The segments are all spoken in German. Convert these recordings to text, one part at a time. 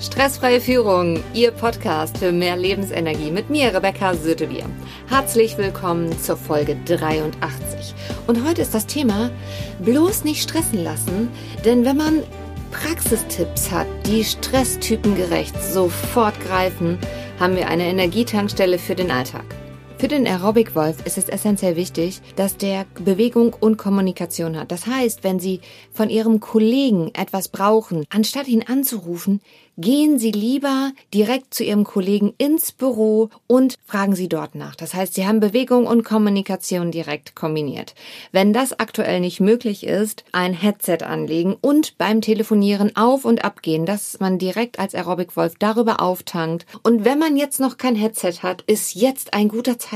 Stressfreie Führung, Ihr Podcast für mehr Lebensenergie mit mir, Rebecca Sötebier. Herzlich willkommen zur Folge 83. Und heute ist das Thema bloß nicht stressen lassen, denn wenn man Praxistipps hat, die stresstypengerecht sofort greifen, haben wir eine Energietankstelle für den Alltag. Für den Aerobic-Wolf ist es essentiell wichtig, dass der Bewegung und Kommunikation hat. Das heißt, wenn Sie von Ihrem Kollegen etwas brauchen, anstatt ihn anzurufen, gehen Sie lieber direkt zu Ihrem Kollegen ins Büro und fragen Sie dort nach. Das heißt, Sie haben Bewegung und Kommunikation direkt kombiniert. Wenn das aktuell nicht möglich ist, ein Headset anlegen und beim Telefonieren auf und ab gehen, dass man direkt als Aerobic Wolf darüber auftankt. Und wenn man jetzt noch kein Headset hat, ist jetzt ein guter Zeitpunkt,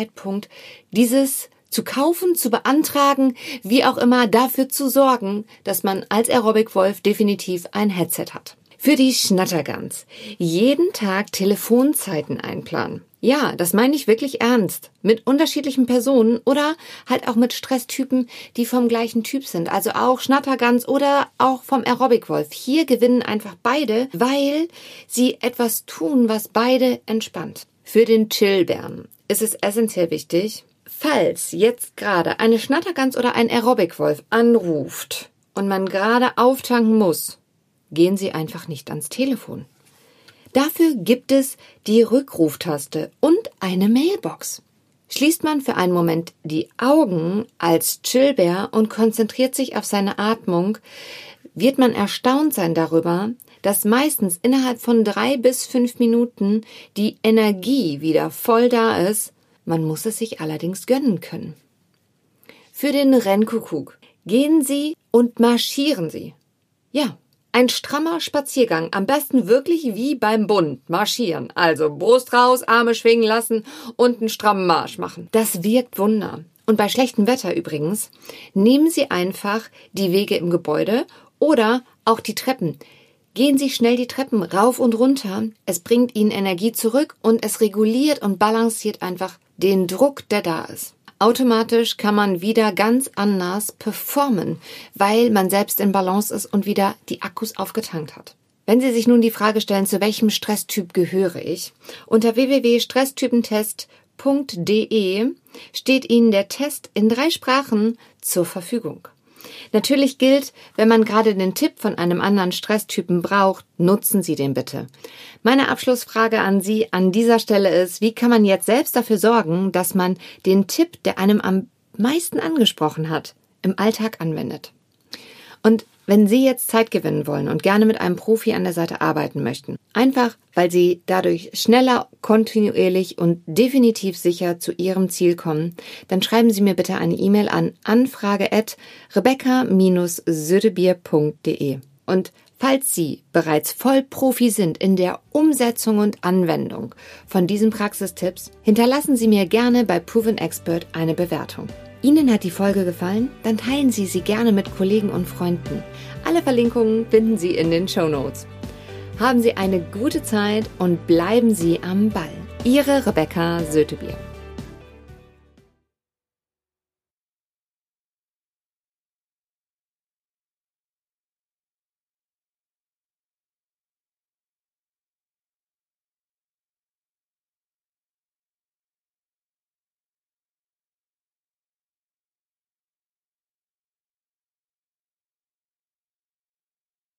dieses zu kaufen, zu beantragen, wie auch immer dafür zu sorgen, dass man als Aerobic Wolf definitiv ein Headset hat. Für die Schnattergans. Jeden Tag Telefonzeiten einplanen. Ja, das meine ich wirklich ernst. Mit unterschiedlichen Personen oder halt auch mit Stresstypen, die vom gleichen Typ sind. Also auch Schnattergans oder auch vom Aerobic Wolf. Hier gewinnen einfach beide, weil sie etwas tun, was beide entspannt. Für den Chillbären ist es essentiell wichtig, falls jetzt gerade eine Schnattergans oder ein Aerobic Wolf anruft und man gerade auftanken muss, gehen Sie einfach nicht ans Telefon. Dafür gibt es die Rückruftaste und eine Mailbox. Schließt man für einen Moment die Augen als Chillbär und konzentriert sich auf seine Atmung, wird man erstaunt sein darüber, dass meistens innerhalb von drei bis fünf Minuten die Energie wieder voll da ist. Man muss es sich allerdings gönnen können. Für den Rennkuckuck gehen Sie und marschieren Sie. Ja, ein strammer Spaziergang, am besten wirklich wie beim Bund, marschieren. Also Brust raus, Arme schwingen lassen und einen strammen Marsch machen. Das wirkt Wunder. Und bei schlechtem Wetter übrigens, nehmen Sie einfach die Wege im Gebäude oder auch die Treppen. Gehen Sie schnell die Treppen rauf und runter. Es bringt Ihnen Energie zurück und es reguliert und balanciert einfach den Druck, der da ist. Automatisch kann man wieder ganz anders performen, weil man selbst in Balance ist und wieder die Akkus aufgetankt hat. Wenn Sie sich nun die Frage stellen, zu welchem Stresstyp gehöre ich, unter www.stresstypentest.de steht Ihnen der Test in drei Sprachen zur Verfügung. Natürlich gilt, wenn man gerade den Tipp von einem anderen Stresstypen braucht, nutzen Sie den bitte. Meine Abschlussfrage an Sie an dieser Stelle ist, wie kann man jetzt selbst dafür sorgen, dass man den Tipp, der einem am meisten angesprochen hat, im Alltag anwendet? Und wenn Sie jetzt Zeit gewinnen wollen und gerne mit einem Profi an der Seite arbeiten möchten, einfach weil Sie dadurch schneller, kontinuierlich und definitiv sicher zu Ihrem Ziel kommen, dann schreiben Sie mir bitte eine E-Mail an anfrage at rebecca-södebier.de. Und falls Sie bereits Vollprofi sind in der Umsetzung und Anwendung von diesen Praxistipps, hinterlassen Sie mir gerne bei Proven Expert eine Bewertung. Ihnen hat die Folge gefallen? Dann teilen Sie sie gerne mit Kollegen und Freunden. Alle Verlinkungen finden Sie in den Show Notes. Haben Sie eine gute Zeit und bleiben Sie am Ball. Ihre Rebecca Sötebier.